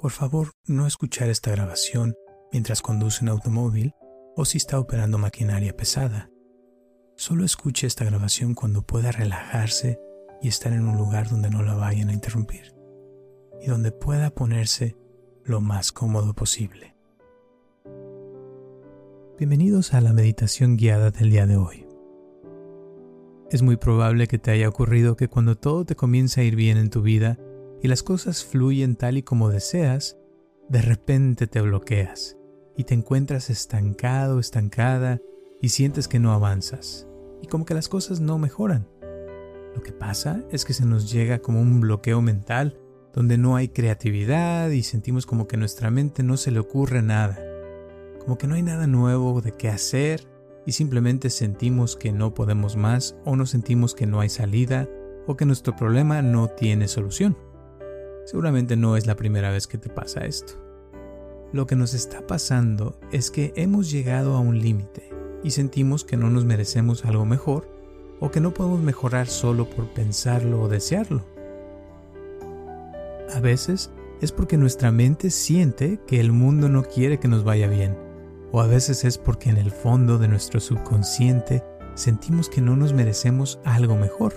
Por favor, no escuchar esta grabación mientras conduce un automóvil o si está operando maquinaria pesada. Solo escuche esta grabación cuando pueda relajarse y estar en un lugar donde no la vayan a interrumpir y donde pueda ponerse lo más cómodo posible. Bienvenidos a la meditación guiada del día de hoy. Es muy probable que te haya ocurrido que cuando todo te comienza a ir bien en tu vida y las cosas fluyen tal y como deseas, de repente te bloqueas y te encuentras estancado, estancada y sientes que no avanzas y como que las cosas no mejoran. Lo que pasa es que se nos llega como un bloqueo mental donde no hay creatividad y sentimos como que a nuestra mente no se le ocurre nada, como que no hay nada nuevo de qué hacer y simplemente sentimos que no podemos más o nos sentimos que no hay salida o que nuestro problema no tiene solución. Seguramente no es la primera vez que te pasa esto. Lo que nos está pasando es que hemos llegado a un límite y sentimos que no nos merecemos algo mejor o que no podemos mejorar solo por pensarlo o desearlo. A veces es porque nuestra mente siente que el mundo no quiere que nos vaya bien o a veces es porque en el fondo de nuestro subconsciente sentimos que no nos merecemos algo mejor.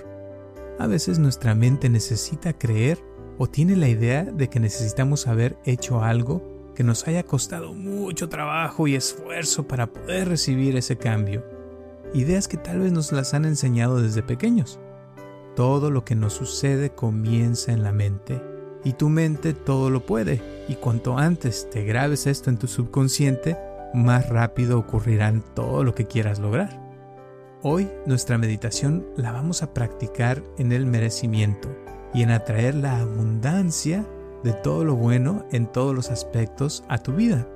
A veces nuestra mente necesita creer o tiene la idea de que necesitamos haber hecho algo que nos haya costado mucho trabajo y esfuerzo para poder recibir ese cambio. Ideas que tal vez nos las han enseñado desde pequeños. Todo lo que nos sucede comienza en la mente y tu mente todo lo puede y cuanto antes te grabes esto en tu subconsciente, más rápido ocurrirán todo lo que quieras lograr. Hoy nuestra meditación la vamos a practicar en el merecimiento y en atraer la abundancia de todo lo bueno en todos los aspectos a tu vida.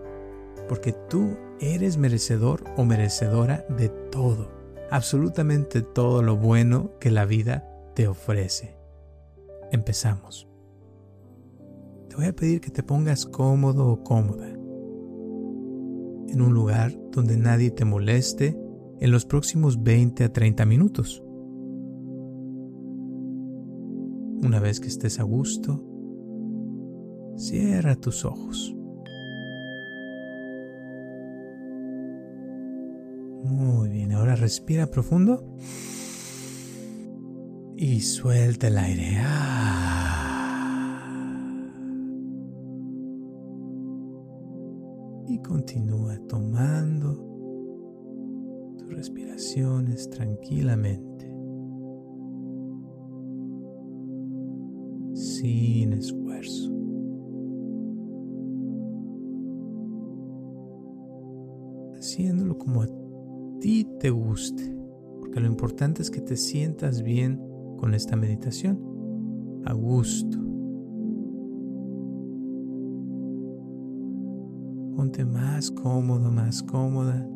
Porque tú eres merecedor o merecedora de todo, absolutamente todo lo bueno que la vida te ofrece. Empezamos. Te voy a pedir que te pongas cómodo o cómoda en un lugar donde nadie te moleste en los próximos 20 a 30 minutos. Una vez que estés a gusto, cierra tus ojos. Muy bien, ahora respira profundo y suelta el aire. Ah. y continúa tomando tus respiraciones tranquilamente, sin esfuerzo. Haciéndolo como a ti te guste, porque lo importante es que te sientas bien con esta meditación, a gusto Ponte más cómodo, más cómoda.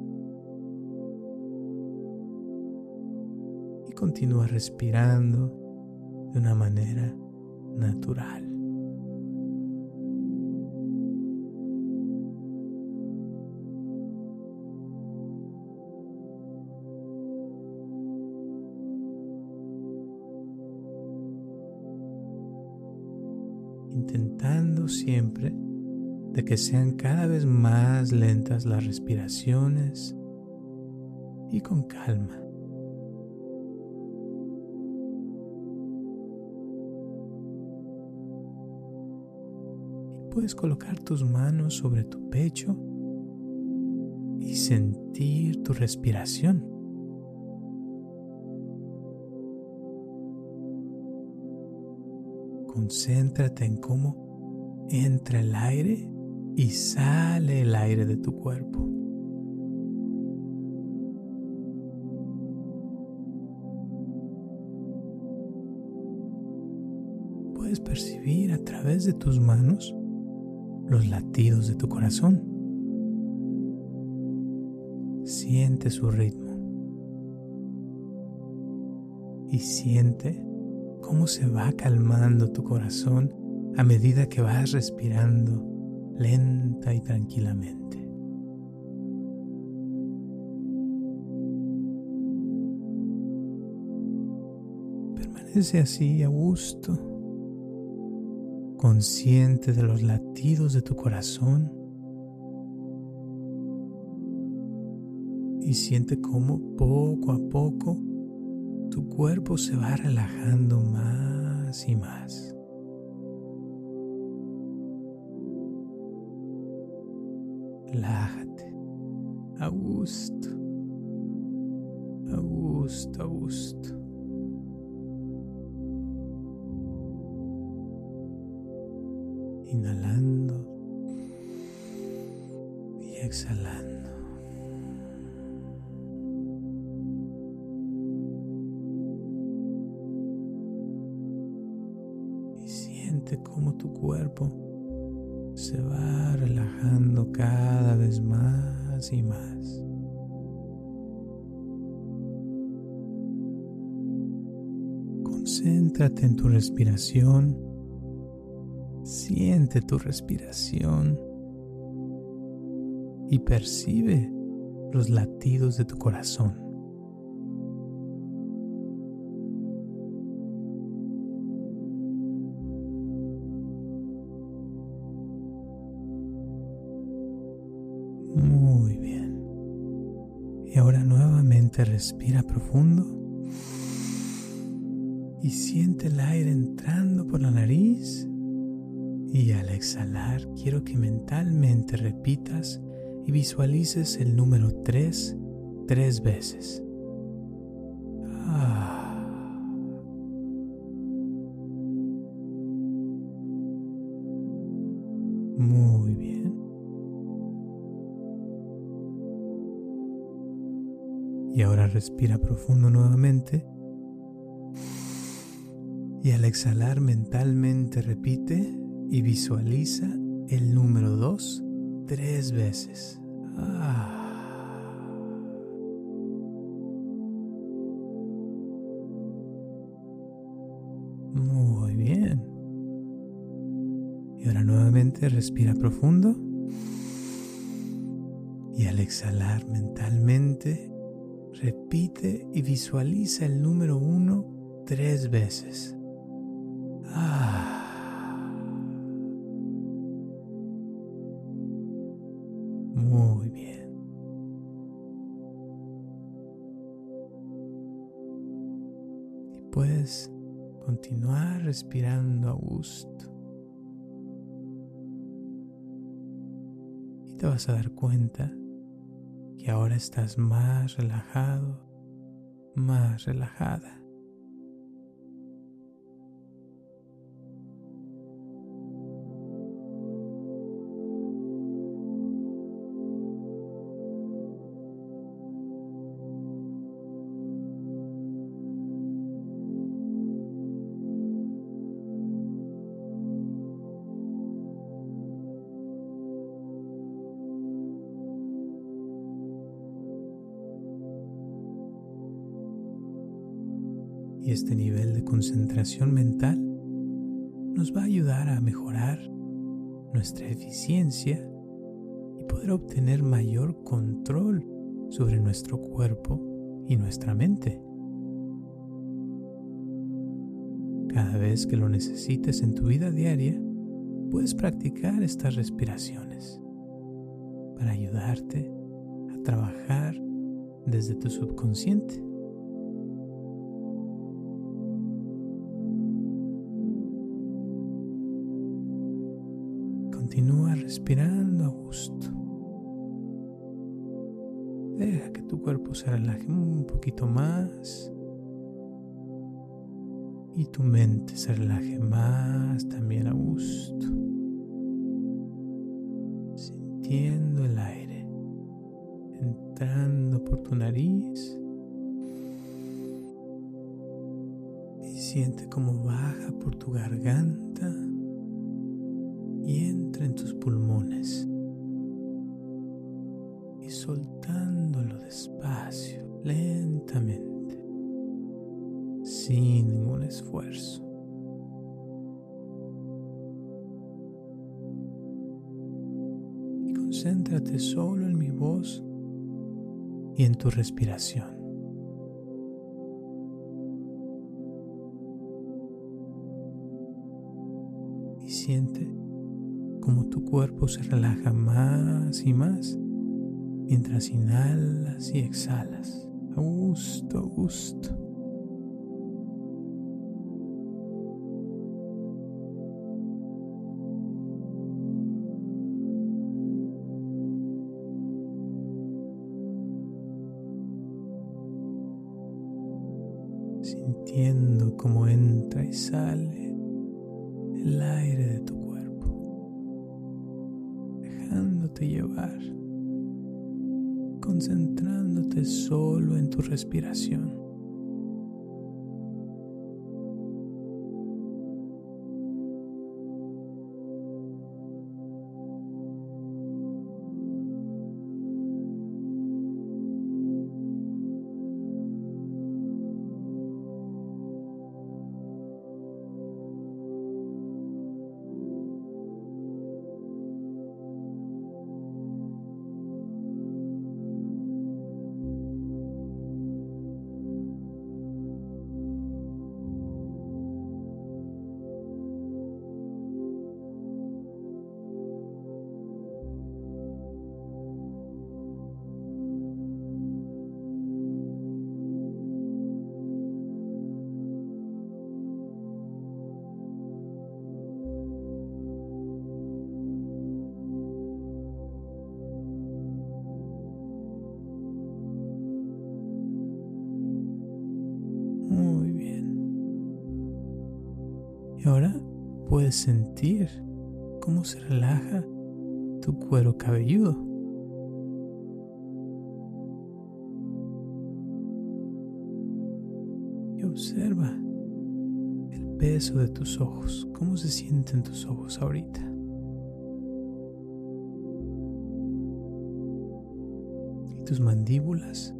Y continúa respirando de una manera natural. intentando siempre de que sean cada vez más lentas las respiraciones y con calma. Puedes colocar tus manos sobre tu pecho y sentir tu respiración. Concéntrate en cómo entra el aire y sale el aire de tu cuerpo. Puedes percibir a través de tus manos los latidos de tu corazón. Siente su ritmo y siente cómo se va calmando tu corazón a medida que vas respirando lenta y tranquilamente. Permanece así a gusto, consciente de los latidos de tu corazón y siente cómo poco a poco tu cuerpo se va relajando más y más. Relájate a gusto, a gusto, a gusto. Y exhalando. cómo tu cuerpo se va relajando cada vez más y más. Concéntrate en tu respiración. Siente tu respiración y percibe los latidos de tu corazón. respira profundo y siente el aire entrando por la nariz. Y al exhalar quiero que mentalmente repitas y visualices el número 3 tres veces. Ah. Muy bien. Y ahora respira profundo nuevamente. Y al exhalar mentalmente repite y visualiza el número 2 tres veces. Ah. Muy bien. Y ahora nuevamente respira profundo. Y al exhalar mentalmente Repite y visualiza el número uno tres veces. Respirando a gusto. Y te vas a dar cuenta que ahora estás más relajado, más relajada. Y este nivel de concentración mental nos va a ayudar a mejorar nuestra eficiencia y poder obtener mayor control sobre nuestro cuerpo y nuestra mente. Cada vez que lo necesites en tu vida diaria, puedes practicar estas respiraciones para ayudarte a trabajar desde tu subconsciente. Poquito más. Y tu mente se relaje más también a gusto. Sintiendo el aire. Entrando por tu nariz. Y siente cómo baja por tu garganta. Y entra en tus pulmones. Y soltándolo despacio, lentamente, esfuerzo. Y concéntrate solo en mi voz y en tu respiración. tu cuerpo se relaja más y más mientras inhalas y exhalas. A gusto, a gusto. Llevar, concentrándote solo en tu respiración. Ahora puedes sentir cómo se relaja tu cuero cabelludo. Y observa el peso de tus ojos, cómo se sienten tus ojos ahorita. Y tus mandíbulas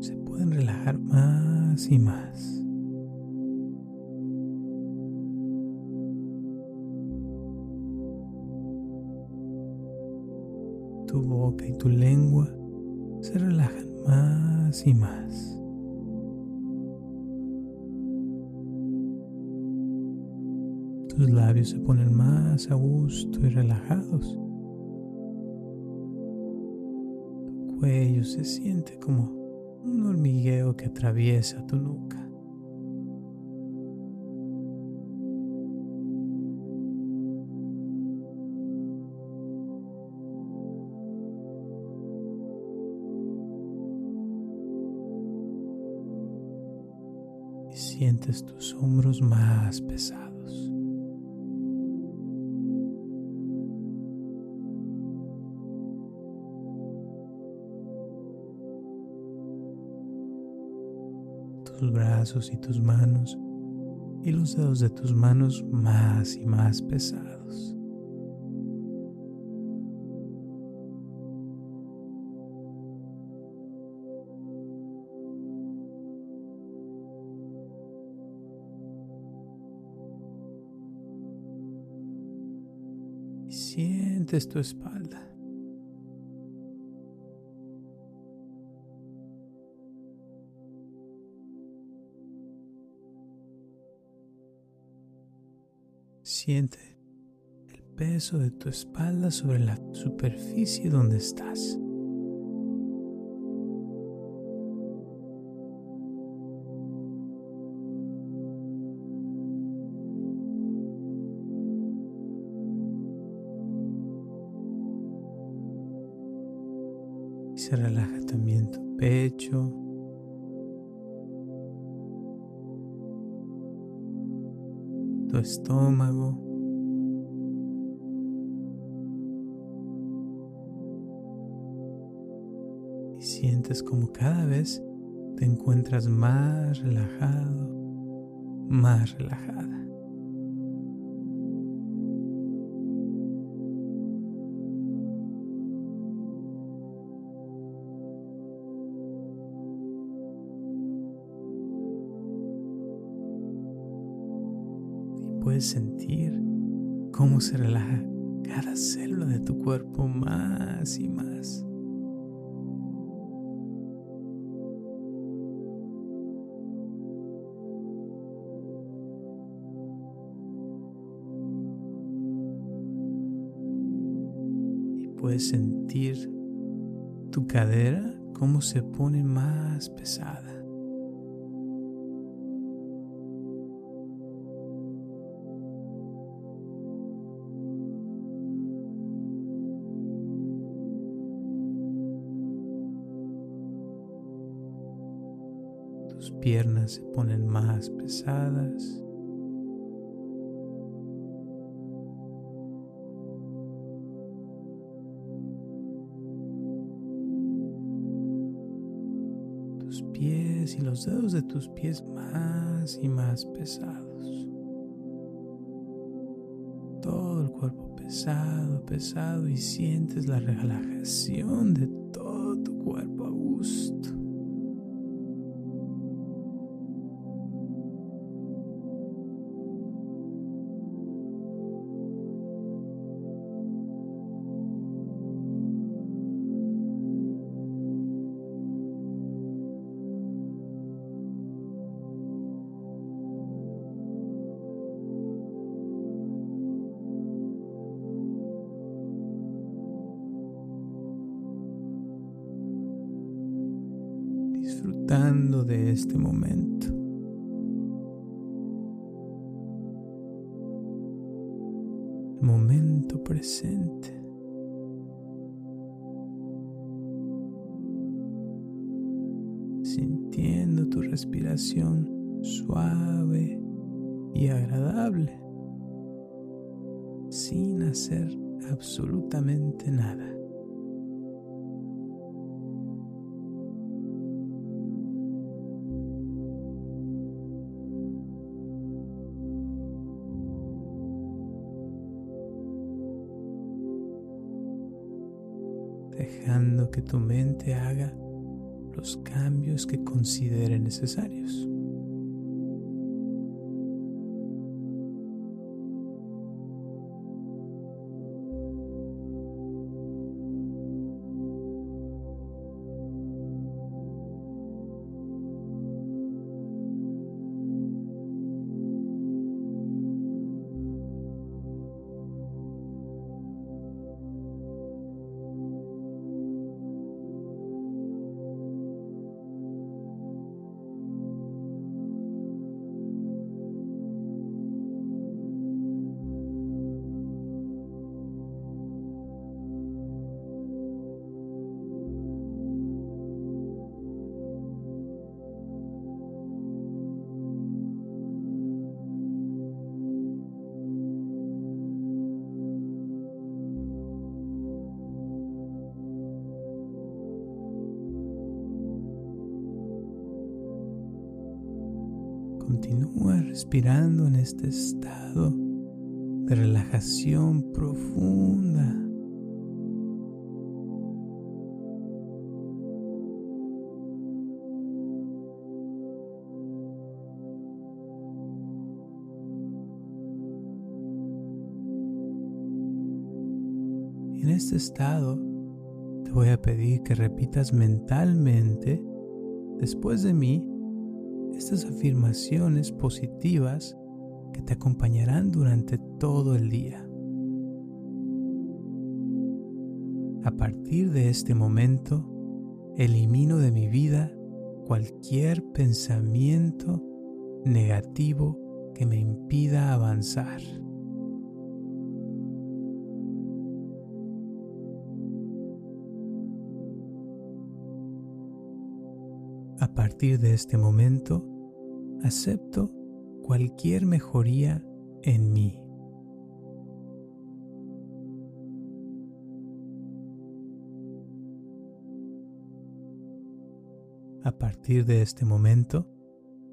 se pueden relajar más y más. Y tu lengua se relajan más y más. Tus labios se ponen más a gusto y relajados. Tu cuello se siente como un hormigueo que atraviesa tu nuca. Sientes tus hombros más pesados. Tus brazos y tus manos y los dedos de tus manos más y más pesados. Sientes tu espalda. Siente el peso de tu espalda sobre la superficie donde estás. Se relaja también tu pecho. Tu estómago. Y sientes como cada vez te encuentras más relajado, más relajada. Sentir cómo se relaja cada célula de tu cuerpo más y más. puedes sentir tu cadera cómo se pone más pesada. Tus piernas se ponen más pesadas. pies y los dedos de tus pies más y más pesados. Todo el cuerpo pesado, pesado y sientes la relajación de momento. momento presente. Sintiendo tu respiración suave y agradable, sin hacer absolutamente nada. Mente haga los cambios que considere necesarios. Respirando en este estado de relajación profunda. En este estado te voy a pedir que repitas mentalmente después de mí estas afirmaciones positivas que te acompañarán durante todo el día. A partir de este momento, elimino de mi vida cualquier pensamiento negativo que me impida avanzar. A partir de este momento, acepto cualquier mejoría en mí. A partir de este momento,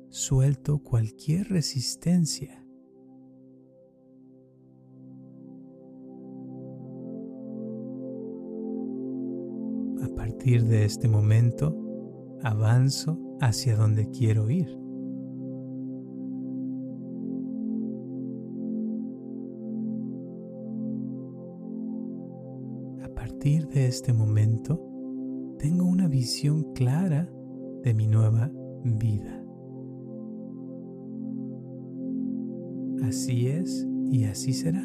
suelto cualquier resistencia. A partir de este momento, avanzo hacia donde quiero ir. de este momento tengo una visión clara de mi nueva vida. Así es y así será.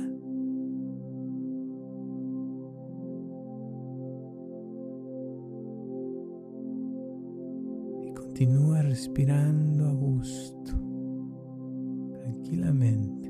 Y Continúa respirando a gusto, tranquilamente.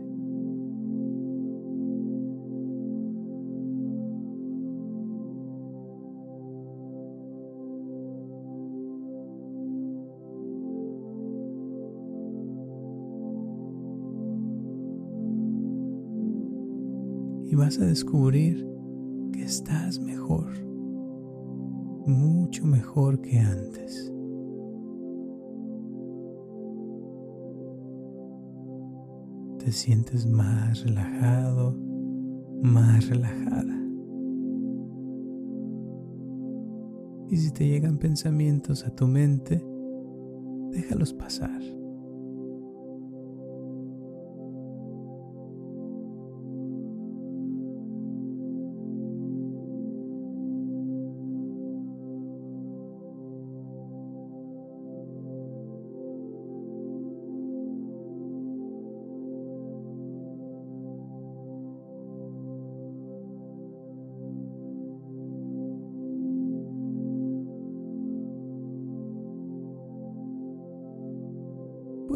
Vas a descubrir que estás mejor, mucho mejor que antes. Te sientes más relajado, más relajada. Y si te llegan pensamientos a tu mente, déjalos pasar.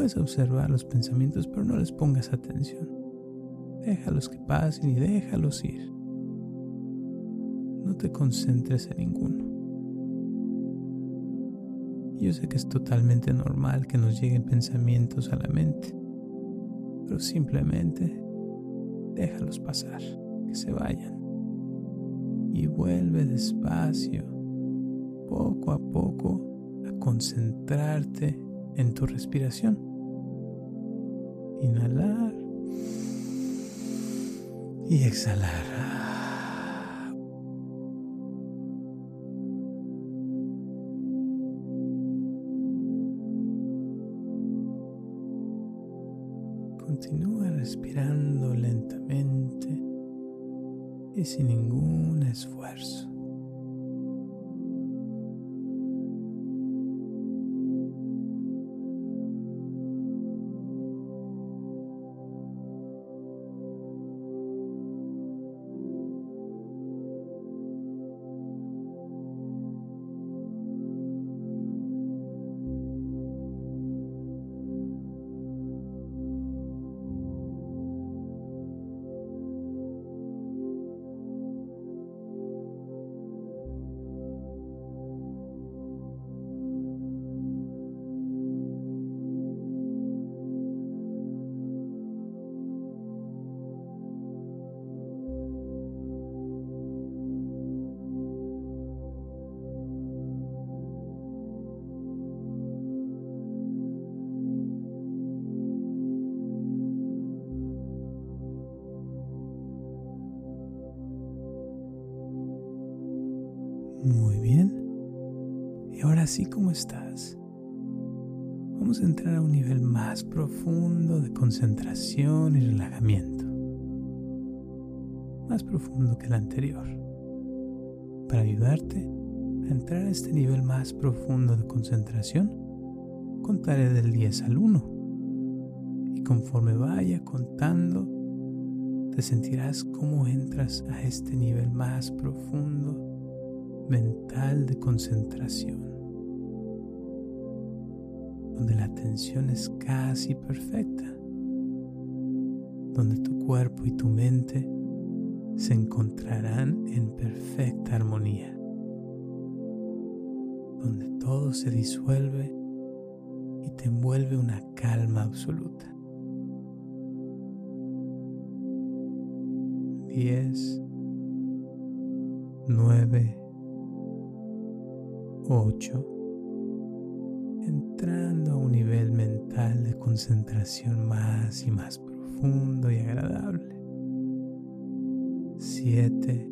Puedes observar los pensamientos, pero no les pongas atención. Déjalos que pasen y déjalos ir. No te concentres en ninguno. Yo sé que es totalmente normal que nos lleguen pensamientos a la mente, pero simplemente déjalos pasar, que se vayan. Y vuelve despacio, poco a poco, a concentrarte en tu respiración. Inhalar y exhalar. Continúa respirando lentamente y sin ningún esfuerzo. Más profundo de concentración y relajamiento. Más profundo que el anterior. Para ayudarte a entrar a este nivel más profundo de concentración, contaré del 10 al 1. Y conforme vaya contando, te sentirás como entras a este nivel más profundo mental de concentración, donde la atención es casi perfecta, donde tu cuerpo y tu mente se encontrarán en perfecta armonía, donde todo se disuelve y te envuelve una calma absoluta. 10, 9, 8. Entrando a un nivel mental de concentración más y más profundo y agradable. 7.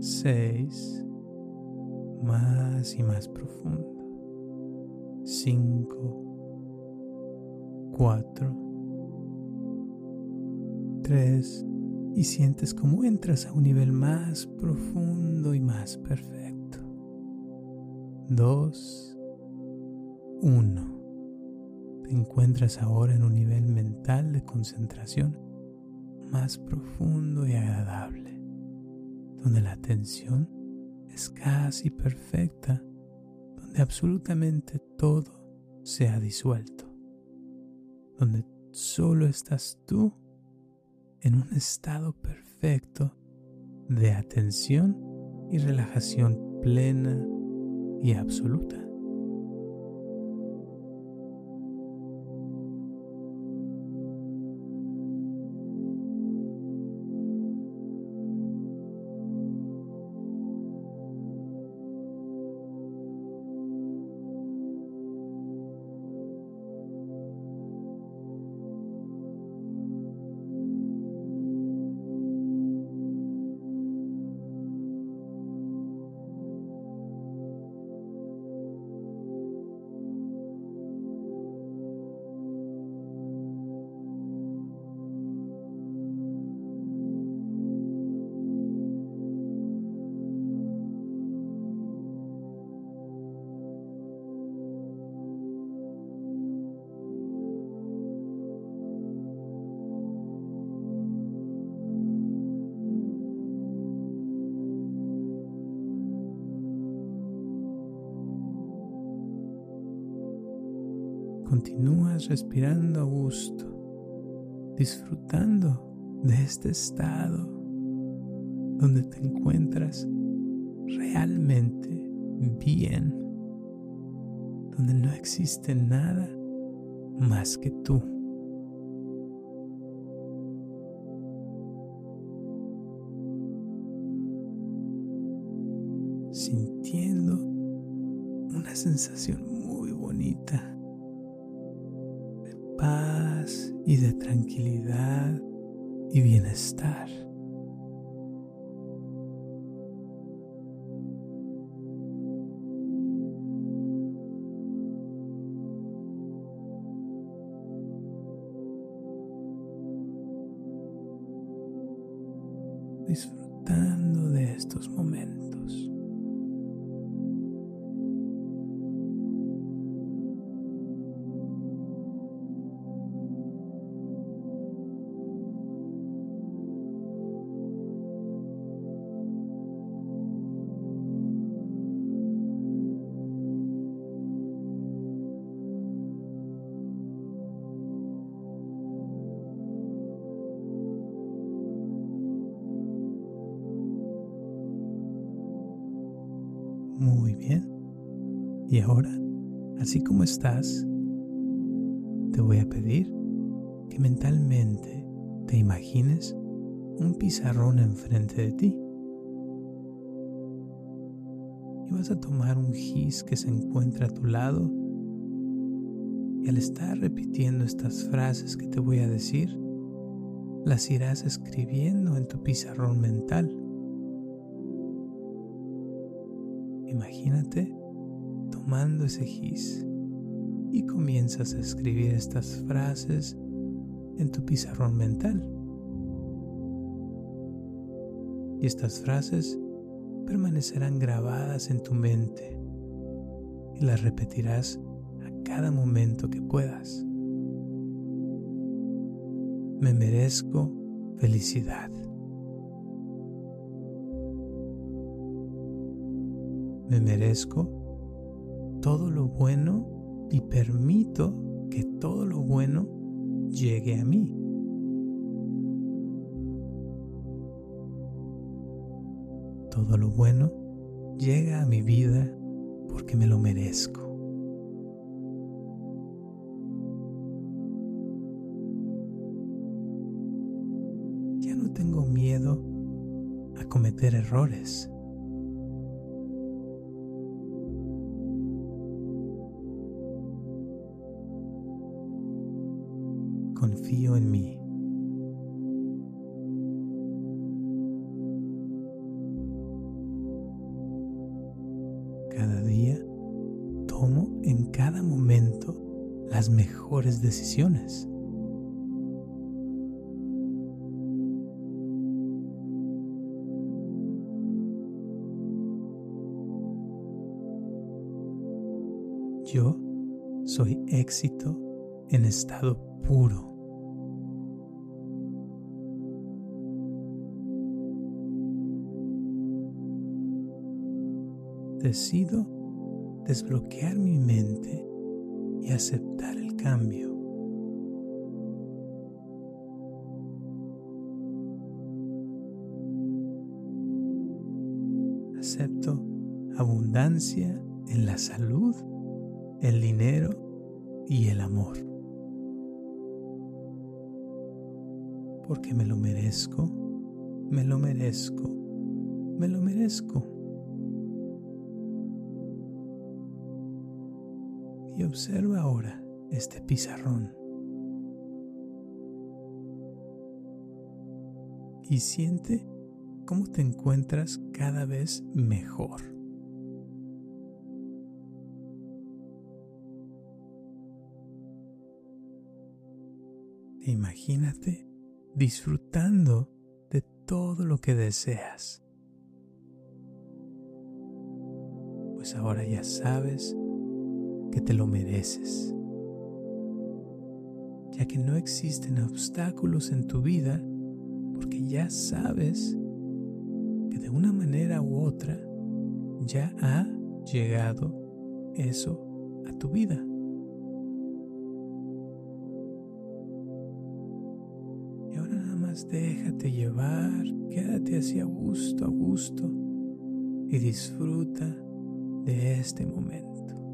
6. Más y más profundo. 5. 4. 3 y sientes como entras a un nivel más profundo y más perfecto. 2, 1. Te encuentras ahora en un nivel mental de concentración más profundo y donde la atención es casi perfecta, donde absolutamente todo se ha disuelto, donde solo estás tú en un estado perfecto de atención y relajación plena y absoluta. Continúas respirando a gusto, disfrutando de este estado donde te encuentras realmente bien, donde no existe nada más que tú. Y de tranquilidad y bienestar. Te voy a pedir que mentalmente te imagines un pizarrón enfrente de ti. Y vas a tomar un gis que se encuentra a tu lado y al estar repitiendo estas frases que te voy a decir, las irás escribiendo en tu pizarrón mental. Imagínate tomando ese gis y comienzas a escribir estas frases en tu pizarrón mental. Y estas frases permanecerán grabadas en tu mente y las repetirás a cada momento que puedas. Me merezco felicidad. Me merezco todo lo bueno y permito que todo lo bueno llegue a mí. Todo lo bueno llega a mi vida porque me lo merezco. Ya no tengo miedo a cometer errores. Confío en mí. Cada día tomo en cada momento las mejores decisiones. Yo soy éxito en estado puro. Decido desbloquear mi mente y aceptar el cambio. Acepto abundancia en la salud, el dinero y el amor. Porque me lo merezco, me lo merezco, me lo merezco. y observa ahora este pizarrón. Y siente cómo te encuentras cada vez mejor. imagínate disfrutando de todo lo que deseas. Pues ahora ya sabes que te lo mereces, ya que no existen obstáculos en tu vida porque ya sabes que de una manera u otra ya ha llegado eso a tu vida. Déjate llevar, quédate así a gusto, a gusto y disfruta de este momento.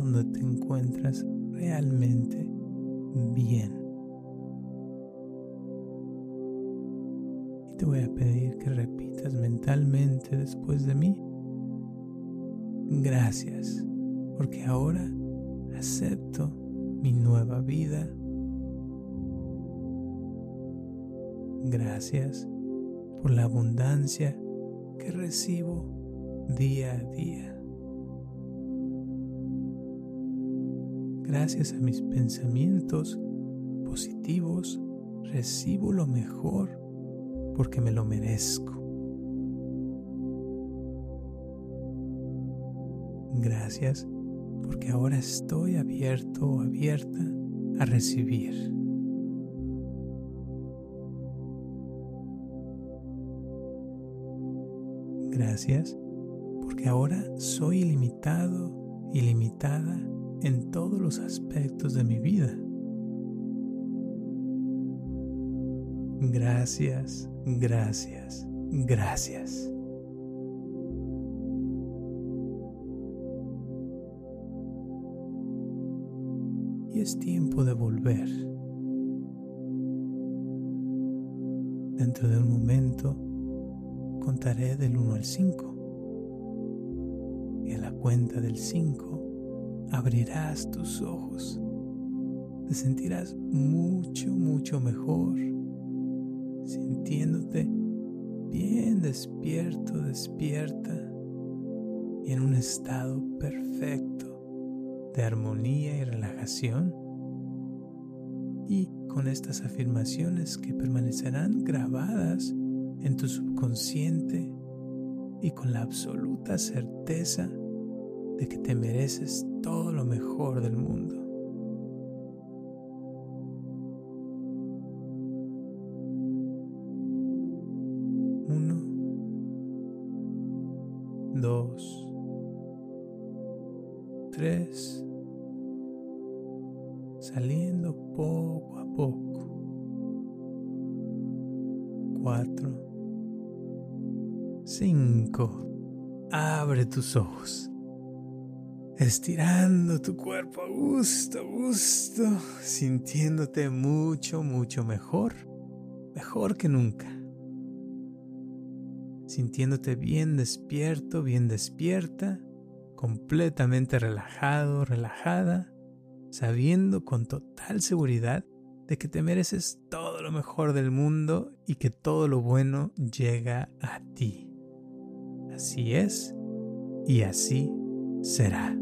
Donde te encuentras realmente bien. Y te voy a pedir que repitas mentalmente después de mí. Gracias, porque ahora acepto mi nueva vida Gracias por la abundancia que recibo día a día. Gracias a mis pensamientos positivos, recibo lo mejor porque me lo merezco. Gracias porque ahora estoy abierto o abierta a recibir. Gracias porque ahora soy ilimitado, ilimitada en todos los aspectos de mi vida. Gracias, gracias, gracias. Y es tiempo de volver. Dentro de un momento contaré del 1 al 5. Y a la cuenta del 5 abrirás tus ojos. Te sentirás mucho, mucho mejor, sintiéndote bien despierto, despierta y en un estado perfecto de armonía y relajación. Y con estas afirmaciones que permanecerán grabadas en tu subconsciente y con la absoluta certeza de que te mereces todo lo mejor del mundo. Uno, dos, tres, saliendo poco a poco. Cuatro, cinco, abre tus ojos. Estirando tu cuerpo a gusto, a gusto, sintiéndote mucho, mucho mejor, mejor que nunca. Sintiéndote bien despierto, bien despierta completamente relajado, relajada, sabiendo con total seguridad de que te mereces todo lo mejor del mundo y que todo lo bueno llega a ti. Así es y así será.